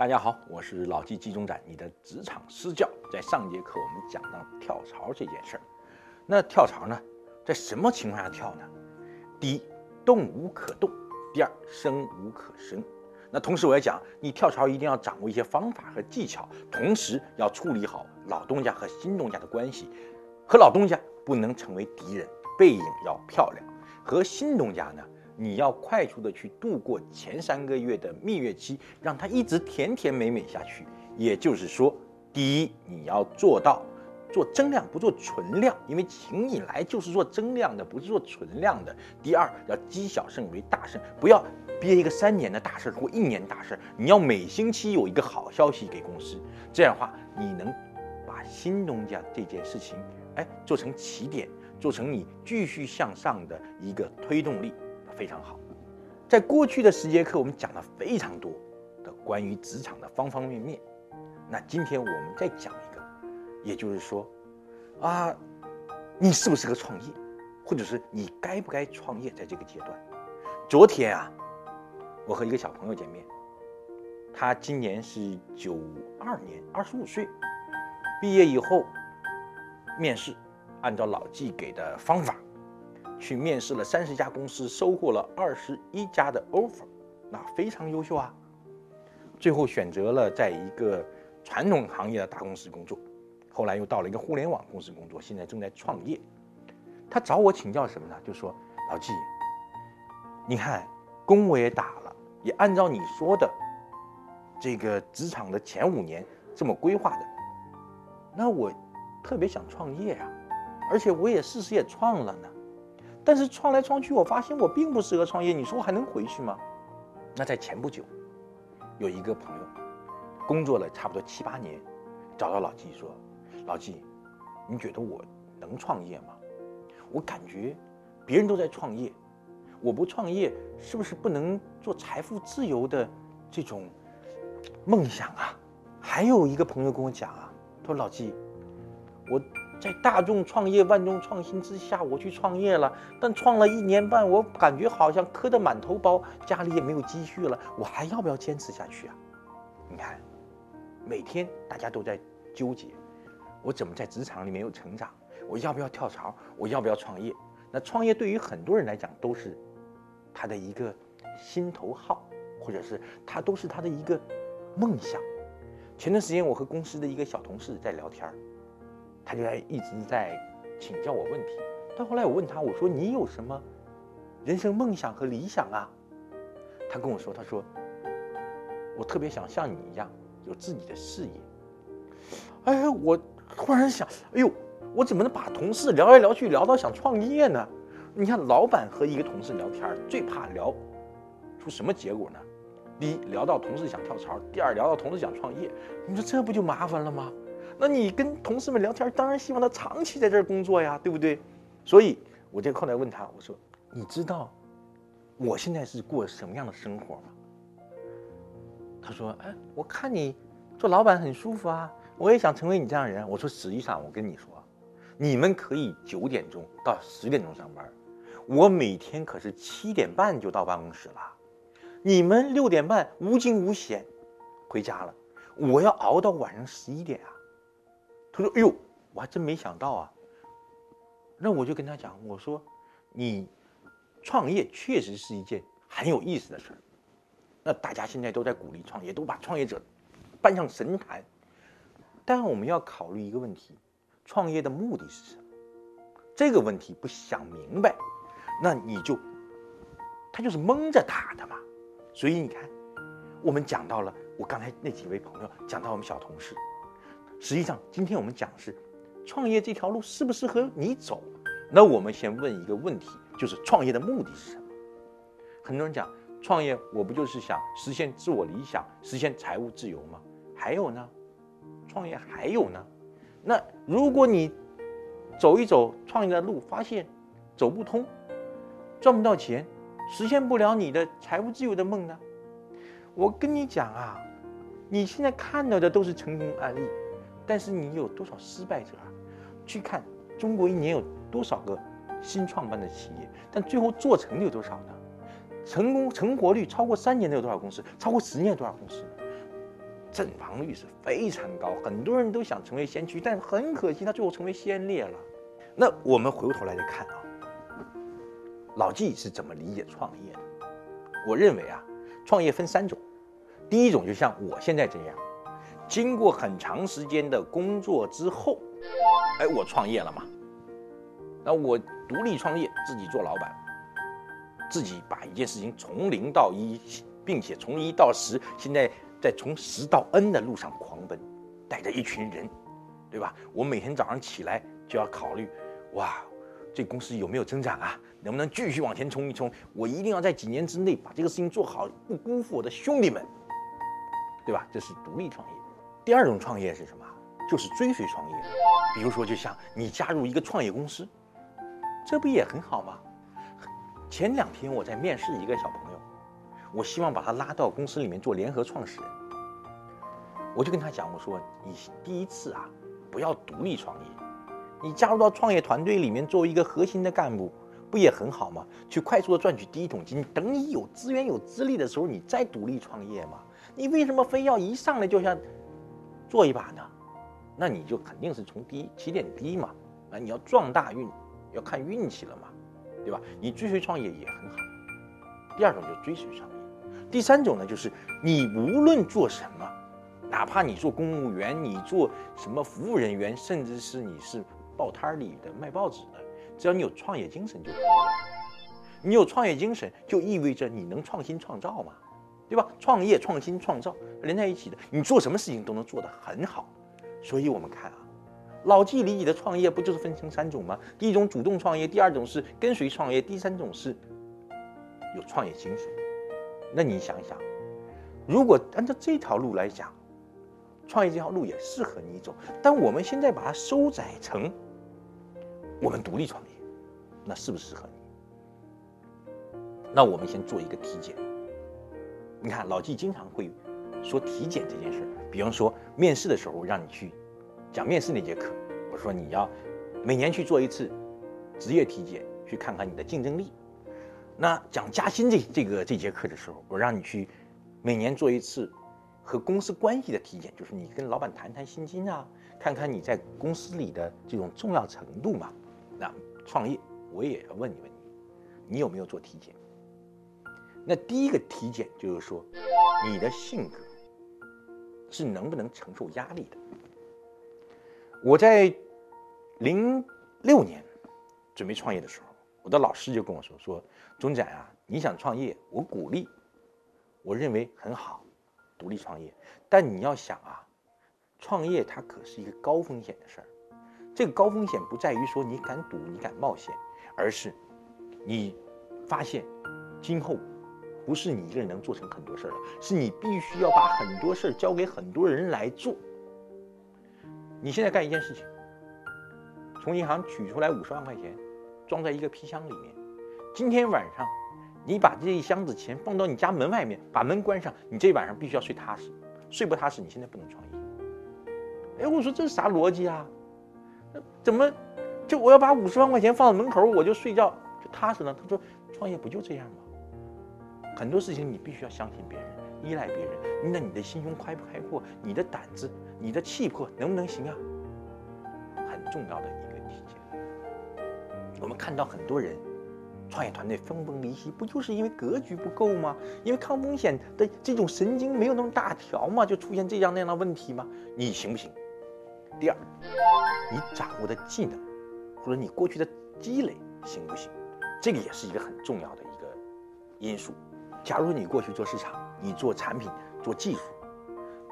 大家好，我是老纪季中展，你的职场私教。在上节课我们讲到跳槽这件事儿，那跳槽呢，在什么情况下跳呢？第一，动无可动；第二，生无可生。那同时我也讲，你跳槽一定要掌握一些方法和技巧，同时要处理好老东家和新东家的关系，和老东家不能成为敌人，背影要漂亮；和新东家呢？你要快速的去度过前三个月的蜜月期，让它一直甜甜美美下去。也就是说，第一，你要做到做增量不做存量，因为请你来就是做增量的，不是做存量的。第二，要积小胜为大胜，不要憋一个三年的大事或一年大事，你要每星期有一个好消息给公司。这样的话，你能把新东家这件事情，哎，做成起点，做成你继续向上的一个推动力。非常好，在过去的十节课，我们讲了非常多的关于职场的方方面面。那今天我们再讲一个，也就是说，啊，你适不适合创业，或者是你该不该创业，在这个阶段。昨天啊，我和一个小朋友见面，他今年是九二年，二十五岁，毕业以后面试，按照老纪给的方法。去面试了三十家公司，收获了二十一家的 offer，那非常优秀啊。最后选择了在一个传统行业的大公司工作，后来又到了一个互联网公司工作，现在正在创业。他找我请教什么呢？就说老季，你看工我也打了，也按照你说的这个职场的前五年这么规划的，那我特别想创业啊，而且我也事实也创了呢。但是创来创去，我发现我并不适合创业。你说我还能回去吗？那在前不久，有一个朋友工作了差不多七八年，找到老纪说：“老纪，你觉得我能创业吗？我感觉别人都在创业，我不创业是不是不能做财富自由的这种梦想啊？”还有一个朋友跟我讲啊，他说：“老纪，我……”在大众创业、万众创新之下，我去创业了。但创了一年半，我感觉好像磕得满头包，家里也没有积蓄了。我还要不要坚持下去啊？你看，每天大家都在纠结，我怎么在职场里面有成长？我要不要跳槽？我要不要创业？那创业对于很多人来讲都是他的一个心头好，或者是他都是他的一个梦想。前段时间，我和公司的一个小同事在聊天儿。他就在一直在请教我问题，到后来我问他，我说你有什么人生梦想和理想啊？他跟我说，他说我特别想像你一样有自己的事业。哎，我忽然想，哎呦，我怎么能把同事聊来聊去聊到想创业呢？你看，老板和一个同事聊天最怕聊出什么结果呢？第一，聊到同事想跳槽；第二，聊到同事想创业。你说这不就麻烦了吗？那你跟同事们聊天，当然希望他长期在这儿工作呀，对不对？所以我就后来问他，我说：“你知道我现在是过什么样的生活吗？”他说：“哎，我看你做老板很舒服啊，我也想成为你这样的人。”我说：“实际上，我跟你说，你们可以九点钟到十点钟上班，我每天可是七点半就到办公室了，你们六点半无惊无险回家了，我要熬到晚上十一点啊。”他说：“哎呦，我还真没想到啊。”那我就跟他讲，我说：“你创业确实是一件很有意思的事儿。那大家现在都在鼓励创业，都把创业者搬上神坛。但我们要考虑一个问题：创业的目的是什么？这个问题不想明白，那你就他就是蒙着打的嘛。所以你看，我们讲到了我刚才那几位朋友，讲到我们小同事。”实际上，今天我们讲的是创业这条路适不适合你走？那我们先问一个问题，就是创业的目的是什么？很多人讲创业，我不就是想实现自我理想，实现财务自由吗？还有呢？创业还有呢？那如果你走一走创业的路，发现走不通，赚不到钱，实现不了你的财务自由的梦呢？我跟你讲啊，你现在看到的都是成功案例。但是你有多少失败者啊？去看中国一年有多少个新创办的企业，但最后做成的有多少呢？成功成活率超过三年的有多少公司？超过十年有多少公司呢？阵亡率是非常高，很多人都想成为先驱，但很可惜，他最后成为先烈了。那我们回过头来再看啊，老纪是怎么理解创业的？我认为啊，创业分三种，第一种就像我现在这样，经过很长时间的工作之后，哎，我创业了嘛。那我独立创业，自己做老板，自己把一件事情从零到一，并且从一到十，现在在从十到 N 的路上狂奔，带着一群人，对吧？我每天早上起来就要考虑，哇，这公司有没有增长啊？能不能继续往前冲一冲？我一定要在几年之内把这个事情做好，不辜负我的兄弟们，对吧？这是独立创业。第二种创业是什么？就是追随创业。比如说，就像你加入一个创业公司。这不也很好吗？前两天我在面试一个小朋友，我希望把他拉到公司里面做联合创始人。我就跟他讲，我说你第一次啊，不要独立创业，你加入到创业团队里面作为一个核心的干部，不也很好吗？去快速的赚取第一桶金，等你有资源有资历的时候，你再独立创业嘛。你为什么非要一上来就像做一把呢？那你就肯定是从低起点低嘛，啊，你要撞大运。要看运气了嘛，对吧？你追随创业也很好。第二种就是追随创业，第三种呢，就是你无论做什么，哪怕你做公务员，你做什么服务人员，甚至是你是报摊里的卖报纸的，只要你有创业精神就可以了。你有创业精神，就意味着你能创新创造嘛，对吧？创业、创新、创造连在一起的，你做什么事情都能做得很好。所以我们看啊。老纪理解的创业不就是分成三种吗？第一种主动创业，第二种是跟随创业，第三种是有创业精神。那你想想，如果按照这条路来讲，创业这条路也适合你走。但我们现在把它收窄成我们独立创业，那适不适合你？那我们先做一个体检。你看老纪经常会说体检这件事儿，比方说面试的时候让你去。讲面试那节课，我说你要每年去做一次职业体检，去看看你的竞争力。那讲加薪这这个这节课的时候，我让你去每年做一次和公司关系的体检，就是你跟老板谈谈薪金啊，看看你在公司里的这种重要程度嘛。那创业我也要问你问你，你有没有做体检？那第一个体检就是说你的性格是能不能承受压力的。我在零六年准备创业的时候，我的老师就跟我说：“说钟展啊，你想创业，我鼓励，我认为很好，独立创业。但你要想啊，创业它可是一个高风险的事儿。这个高风险不在于说你敢赌、你敢冒险，而是你发现今后不是你一个人能做成很多事儿了，是你必须要把很多事儿交给很多人来做。”你现在干一件事情，从银行取出来五十万块钱，装在一个皮箱里面。今天晚上，你把这一箱子钱放到你家门外面，把门关上，你这一晚上必须要睡踏实。睡不踏实，你现在不能创业。哎，我说这是啥逻辑啊？怎么就我要把五十万块钱放在门口，我就睡觉就踏实了？他说创业不就这样吗？很多事情你必须要相信别人，依赖别人。那你的心胸开不开阔？你的胆子？你的气魄能不能行啊？很重要的一个体现。我们看到很多人创业团队分崩离析，不就是因为格局不够吗？因为抗风险的这种神经没有那么大条吗？就出现这样那样的问题吗？你行不行？第二，你掌握的技能或者你过去的积累行不行？这个也是一个很重要的一个因素。假如你过去做市场，你做产品，做技术。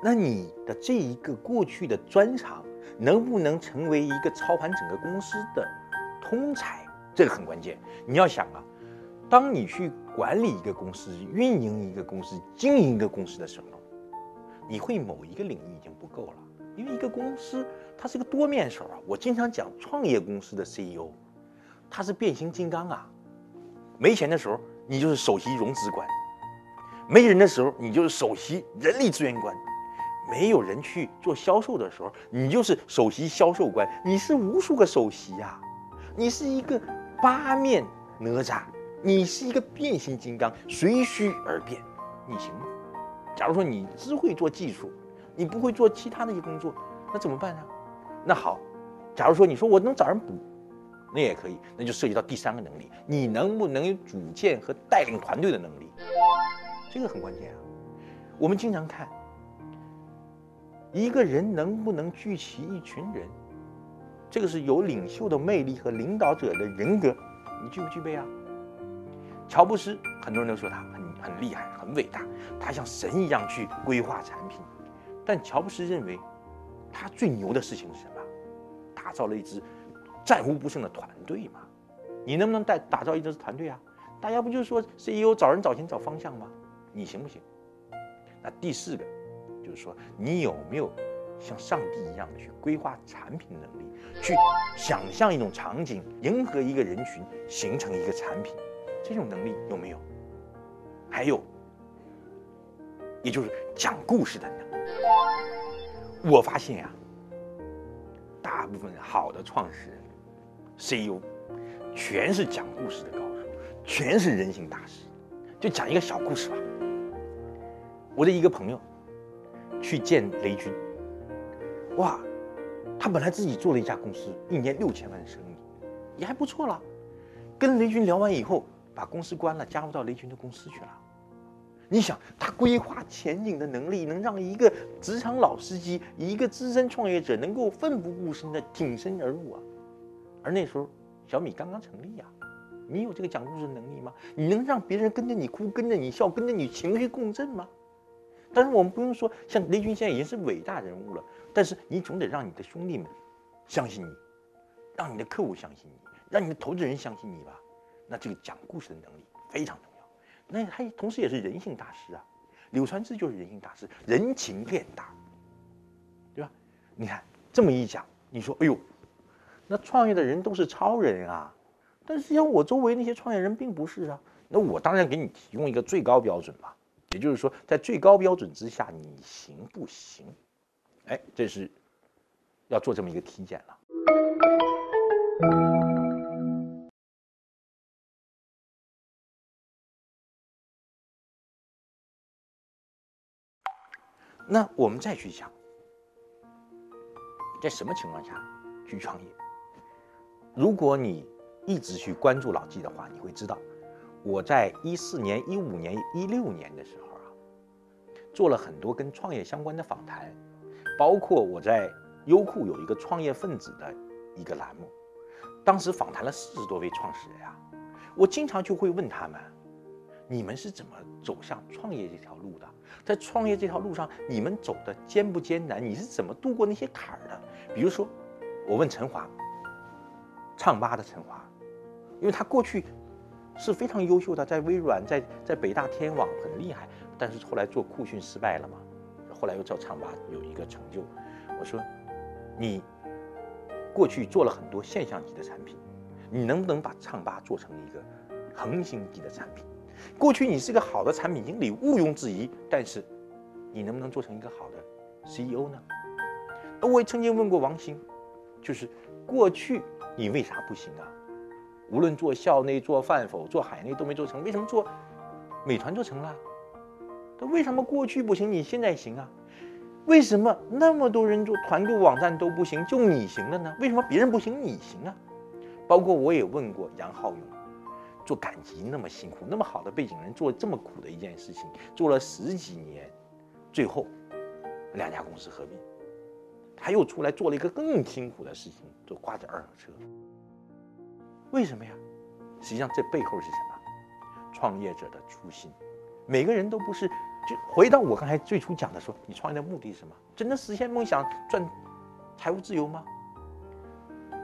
那你的这一个过去的专长，能不能成为一个操盘整个公司的通才？这个很关键。你要想啊，当你去管理一个公司、运营一个公司、经营一个公司的时候，你会某一个领域已经不够了，因为一个公司它是个多面手啊。我经常讲，创业公司的 CEO，他是变形金刚啊。没钱的时候，你就是首席融资官；没人的时候，你就是首席人力资源官。没有人去做销售的时候，你就是首席销售官，你是无数个首席呀，你是一个八面哪吒，你是一个变形金刚，随需而变，你行吗？假如说你只会做技术，你不会做其他那些工作，那怎么办呢？那好，假如说你说我能找人补，那也可以，那就涉及到第三个能力，你能不能有主见和带领团队的能力？这个很关键啊。我们经常看一个人能不能聚齐一群人，这个是有领袖的魅力和领导者的人格，你具不具备啊？乔布斯，很多人都说他很很厉害、很伟大，他像神一样去规划产品。但乔布斯认为，他最牛的事情是什么？打造了一支战无不胜的团队嘛。你能不能带打造一支团队啊？大家不就说 CEO 找人找钱找方向吗？你行不行？那第四个就是说，你有没有像上帝一样的去规划产品能力，去想象一种场景，迎合一个人群，形成一个产品？这种能力有没有？还有，也就是讲故事的能力。我发现呀，大部分好的创始人、CEO，全是讲故事的高手，全是人性大师。就讲一个小故事吧。我的一个朋友去见雷军，哇，他本来自己做了一家公司，一年六千万的生意，也还不错了。跟雷军聊完以后。把公司关了，加入到雷军的公司去了。你想，他规划前景的能力，能让一个职场老司机、一个资深创业者能够奋不顾身的挺身而入啊！而那时候，小米刚刚成立呀，你有这个讲故事的能力吗？你能让别人跟着你哭、跟着你笑、跟着你情绪共振吗？但是我们不用说，像雷军现在已经是伟大人物了，但是你总得让你的兄弟们相信你，让你的客户相信你，让你的投资人相信你吧。那这个讲故事的能力非常重要，那他同时也是人性大师啊。柳传志就是人性大师，人情练达，对吧？你看这么一讲，你说，哎呦，那创业的人都是超人啊，但实际上我周围那些创业人并不是啊。那我当然给你提供一个最高标准吧，也就是说，在最高标准之下，你行不行？哎，这是要做这么一个体检了。那我们再去想，在什么情况下去创业？如果你一直去关注老纪的话，你会知道，我在一四年、一五年、一六年的时候啊，做了很多跟创业相关的访谈，包括我在优酷有一个创业分子的一个栏目，当时访谈了四十多位创始人啊，我经常就会问他们。你们是怎么走向创业这条路的？在创业这条路上，你们走的艰不艰难？你是怎么度过那些坎儿的？比如说，我问陈华，唱吧的陈华，因为他过去是非常优秀的，在微软、在在北大天网很厉害，但是后来做酷讯失败了嘛，后来又叫唱吧有一个成就。我说，你过去做了很多现象级的产品，你能不能把唱吧做成一个恒星级的产品？过去你是个好的产品经理，毋庸置疑。但是，你能不能做成一个好的 CEO 呢？我也曾经问过王兴，就是过去你为啥不行啊？无论做校内、做饭否、做海内都没做成，为什么做美团做成了？那为什么过去不行，你现在行啊？为什么那么多人做团购网站都不行，就你行了呢？为什么别人不行，你行啊？包括我也问过杨浩勇。做赶集那么辛苦，那么好的背景人做这么苦的一件事情，做了十几年，最后两家公司合并，他又出来做了一个更辛苦的事情，做挂着二手车。为什么呀？实际上这背后是什么？创业者的初心。每个人都不是，就回到我刚才最初讲的说，你创业的目的是什么？真的实现梦想，赚财务自由吗？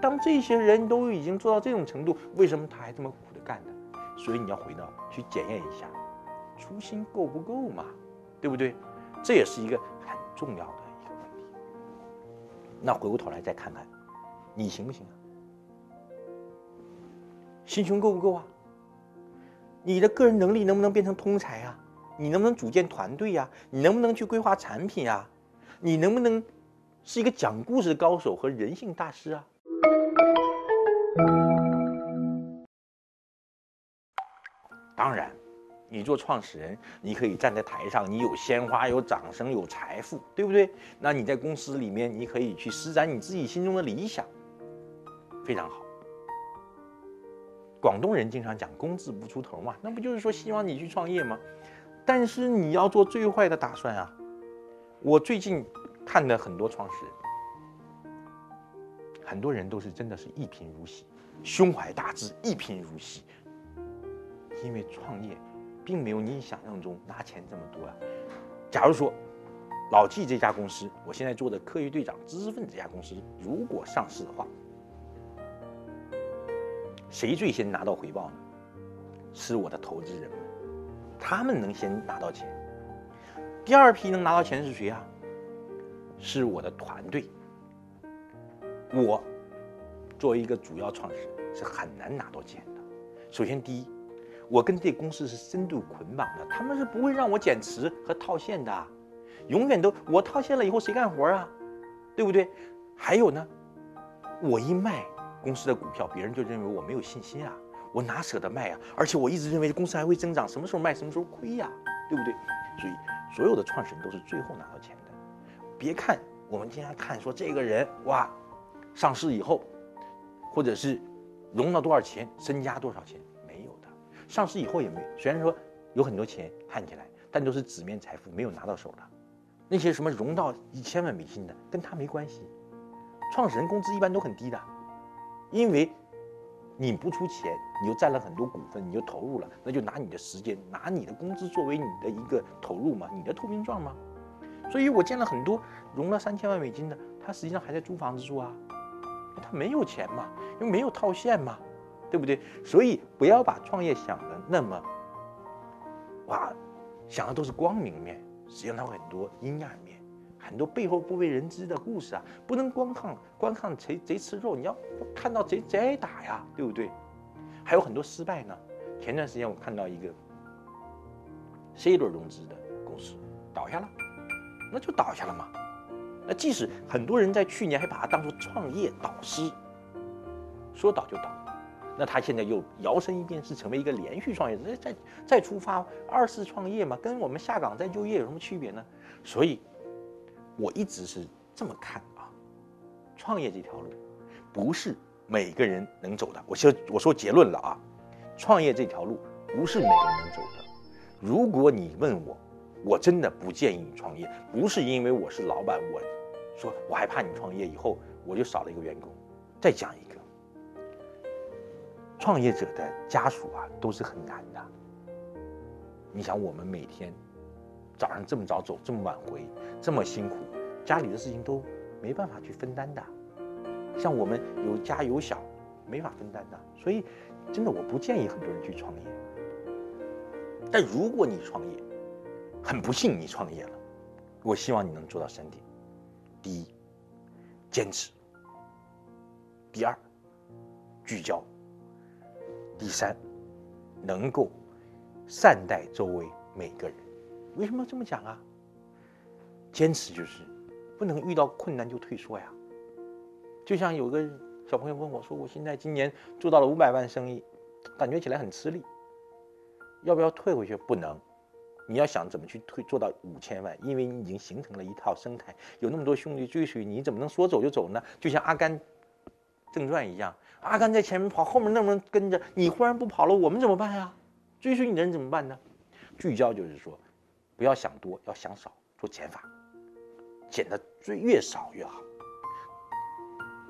当这些人都已经做到这种程度，为什么他还这么苦的干呢？所以你要回到去检验一下，初心够不够嘛？对不对？这也是一个很重要的一个问题。那回过头来再看看，你行不行啊？心胸够不够啊？你的个人能力能不能变成通才啊？你能不能组建团队呀？你能不能去规划产品啊？你能不能是一个讲故事的高手和人性大师啊？当然，你做创始人，你可以站在台上，你有鲜花、有掌声、有财富，对不对？那你在公司里面，你可以去施展你自己心中的理想，非常好。广东人经常讲“工字不出头”嘛，那不就是说希望你去创业吗？但是你要做最坏的打算啊！我最近看的很多创始人，很多人都是真的是一贫如洗，胸怀大志，一贫如洗，因为创业。并没有你想象中拿钱这么多啊！假如说老纪这家公司，我现在做的科学队长知识分子这家公司，如果上市的话，谁最先拿到回报呢？是我的投资人，他们能先拿到钱。第二批能拿到钱是谁啊？是我的团队。我作为一个主要创始人，是很难拿到钱的。首先，第一。我跟这公司是深度捆绑的，他们是不会让我减持和套现的，永远都我套现了以后谁干活啊？对不对？还有呢，我一卖公司的股票，别人就认为我没有信心啊，我哪舍得卖啊？而且我一直认为公司还会增长，什么时候卖什么时候亏呀，对不对？所以所有的创始人都是最后拿到钱的。别看我们经常看说这个人哇，上市以后，或者是融了多少钱，身家多少钱。没有的上市以后也没，虽然说有很多钱看起来，但都是纸面财富，没有拿到手的。那些什么融到一千万美金的，跟他没关系。创始人工资一般都很低的，因为你不出钱，你又占了很多股份，你又投入了，那就拿你的时间，拿你的工资作为你的一个投入嘛，你的投名状嘛。所以我见了很多融了三千万美金的，他实际上还在租房子住啊，他没有钱嘛，因为没有套现嘛。对不对？所以不要把创业想的那么，哇，想的都是光明面，实际上它有很多阴暗面，很多背后不为人知的故事啊！不能光看光看贼贼吃肉，你要看到贼贼挨打呀，对不对？还有很多失败呢。前段时间我看到一个 C 轮融资的公司倒下了，那就倒下了嘛。那即使很多人在去年还把它当做创业导师，说倒就倒。那他现在又摇身一变，是成为一个连续创业者，再再出发二次创业嘛？跟我们下岗再就业有什么区别呢？所以，我一直是这么看啊，创业这条路不是每个人能走的。我说我说结论了啊，创业这条路不是每个人能走的。如果你问我，我真的不建议你创业，不是因为我是老板，我说我害怕你创业以后我就少了一个员工。再讲一个。创业者的家属啊，都是很难的。你想，我们每天早上这么早走，这么晚回，这么辛苦，家里的事情都没办法去分担的。像我们有家有小，没法分担的。所以，真的我不建议很多人去创业。但如果你创业，很不幸你创业了，我希望你能做到三点：第一，坚持；第二，聚焦。第三，能够善待周围每个人。为什么这么讲啊？坚持就是不能遇到困难就退缩呀。就像有个小朋友问我说：“我现在今年做到了五百万生意，感觉起来很吃力，要不要退回去？”不能，你要想怎么去退做到五千万，因为你已经形成了一套生态，有那么多兄弟追随你，怎么能说走就走呢？就像《阿甘正传》一样。阿甘在前面跑，后面那么多人跟着，你忽然不跑了，我们怎么办呀？追随你的人怎么办呢？聚焦就是说，不要想多，要想少，做减法，减的最越少越好，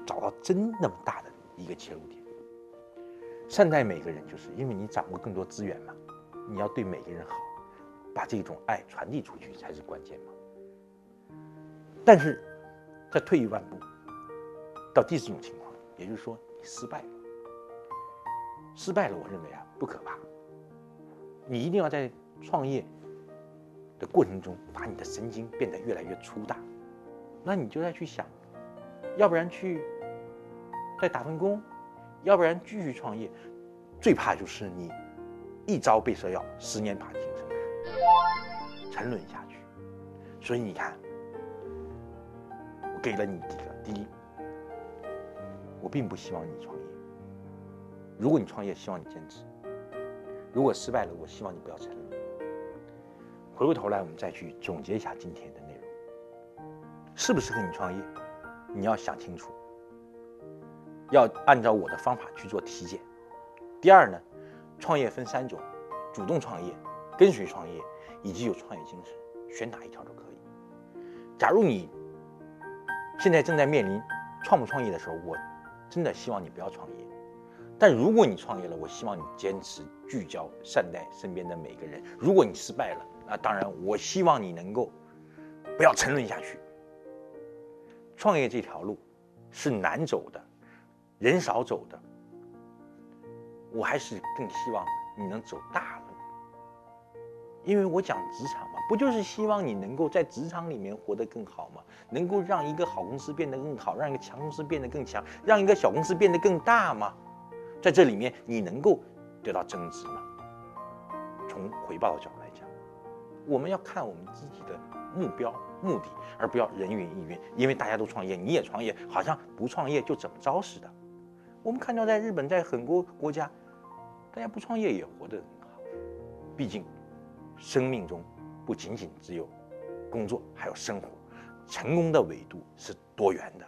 找到真那么大的一个切入点。善待每个人，就是因为你掌握更多资源嘛，你要对每个人好，把这种爱传递出去才是关键嘛。但是，再退一万步，到第四种情况，也就是说你。失败了，失败了，我认为啊不可怕。你一定要在创业的过程中，把你的神经变得越来越粗大。那你就再去想，要不然去再打份工，要不然继续创业。最怕就是你一朝被蛇咬，十年怕井绳，沉沦下去。所以你看，我给了你几个：第一。我并不希望你创业。如果你创业，希望你坚持。如果失败了，我希望你不要沉沦。回过头来，我们再去总结一下今天的内容，适不适合你创业，你要想清楚，要按照我的方法去做体检。第二呢，创业分三种：主动创业、跟随创业，以及有创业精神，选哪一条都可以。假如你现在正在面临创不创业的时候，我真的希望你不要创业。但如果你创业了，我希望你坚持聚焦，善待身边的每个人。如果你失败了，那当然，我希望你能够不要沉沦下去。创业这条路是难走的，人少走的。我还是更希望你能走大路，因为我讲职场嘛，不就是希望你能够在职场里面活得更好吗？能够让一个好公司变得更好，让一个强公司变得更强，让一个小公司变得更大吗？在这里面，你能够得到增值吗？从回报的角度，我们要看我们自己的目标目的，而不要人云亦云。因为大家都创业，你也创业，好像不创业就怎么着似的。我们看到，在日本，在很多国家，大家不创业也活得很好。毕竟，生命中不仅仅只有工作，还有生活。成功的维度是多元的。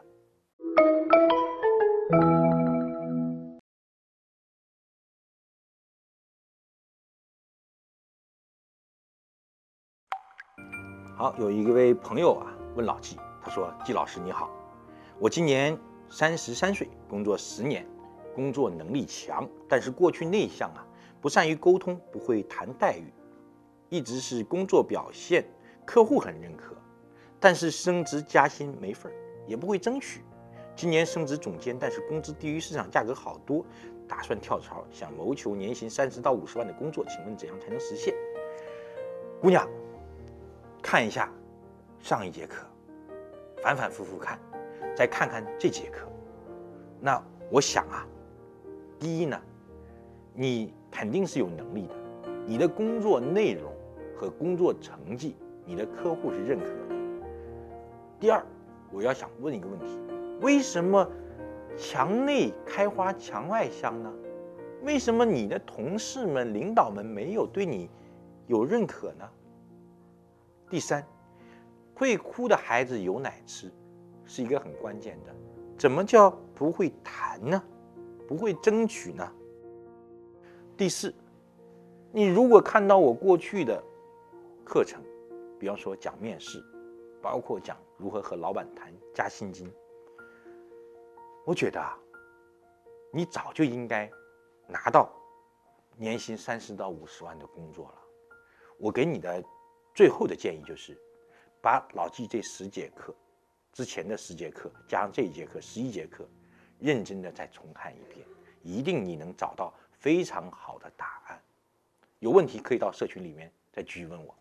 好，有一位朋友啊问老季，他说：“季老师你好，我今年三十三岁，工作十年，工作能力强，但是过去内向啊，不善于沟通，不会谈待遇，一直是工作表现客户很认可，但是升职加薪没份儿，也不会争取。今年升职总监，但是工资低于市场价格好多，打算跳槽，想谋求年薪三十到五十万的工作，请问怎样才能实现？”姑娘。看一下上一节课，反反复复看，再看看这节课。那我想啊，第一呢，你肯定是有能力的，你的工作内容和工作成绩，你的客户是认可的。第二，我要想问一个问题：为什么墙内开花墙外香呢？为什么你的同事们、领导们没有对你有认可呢？第三，会哭的孩子有奶吃，是一个很关键的。怎么叫不会谈呢？不会争取呢？第四，你如果看到我过去的课程，比方说讲面试，包括讲如何和老板谈加薪金，我觉得啊，你早就应该拿到年薪三十到五十万的工作了。我给你的。最后的建议就是，把老纪这十节课之前的十节课加上这一节课十一节课，认真的再重看一遍，一定你能找到非常好的答案。有问题可以到社群里面再继续问我。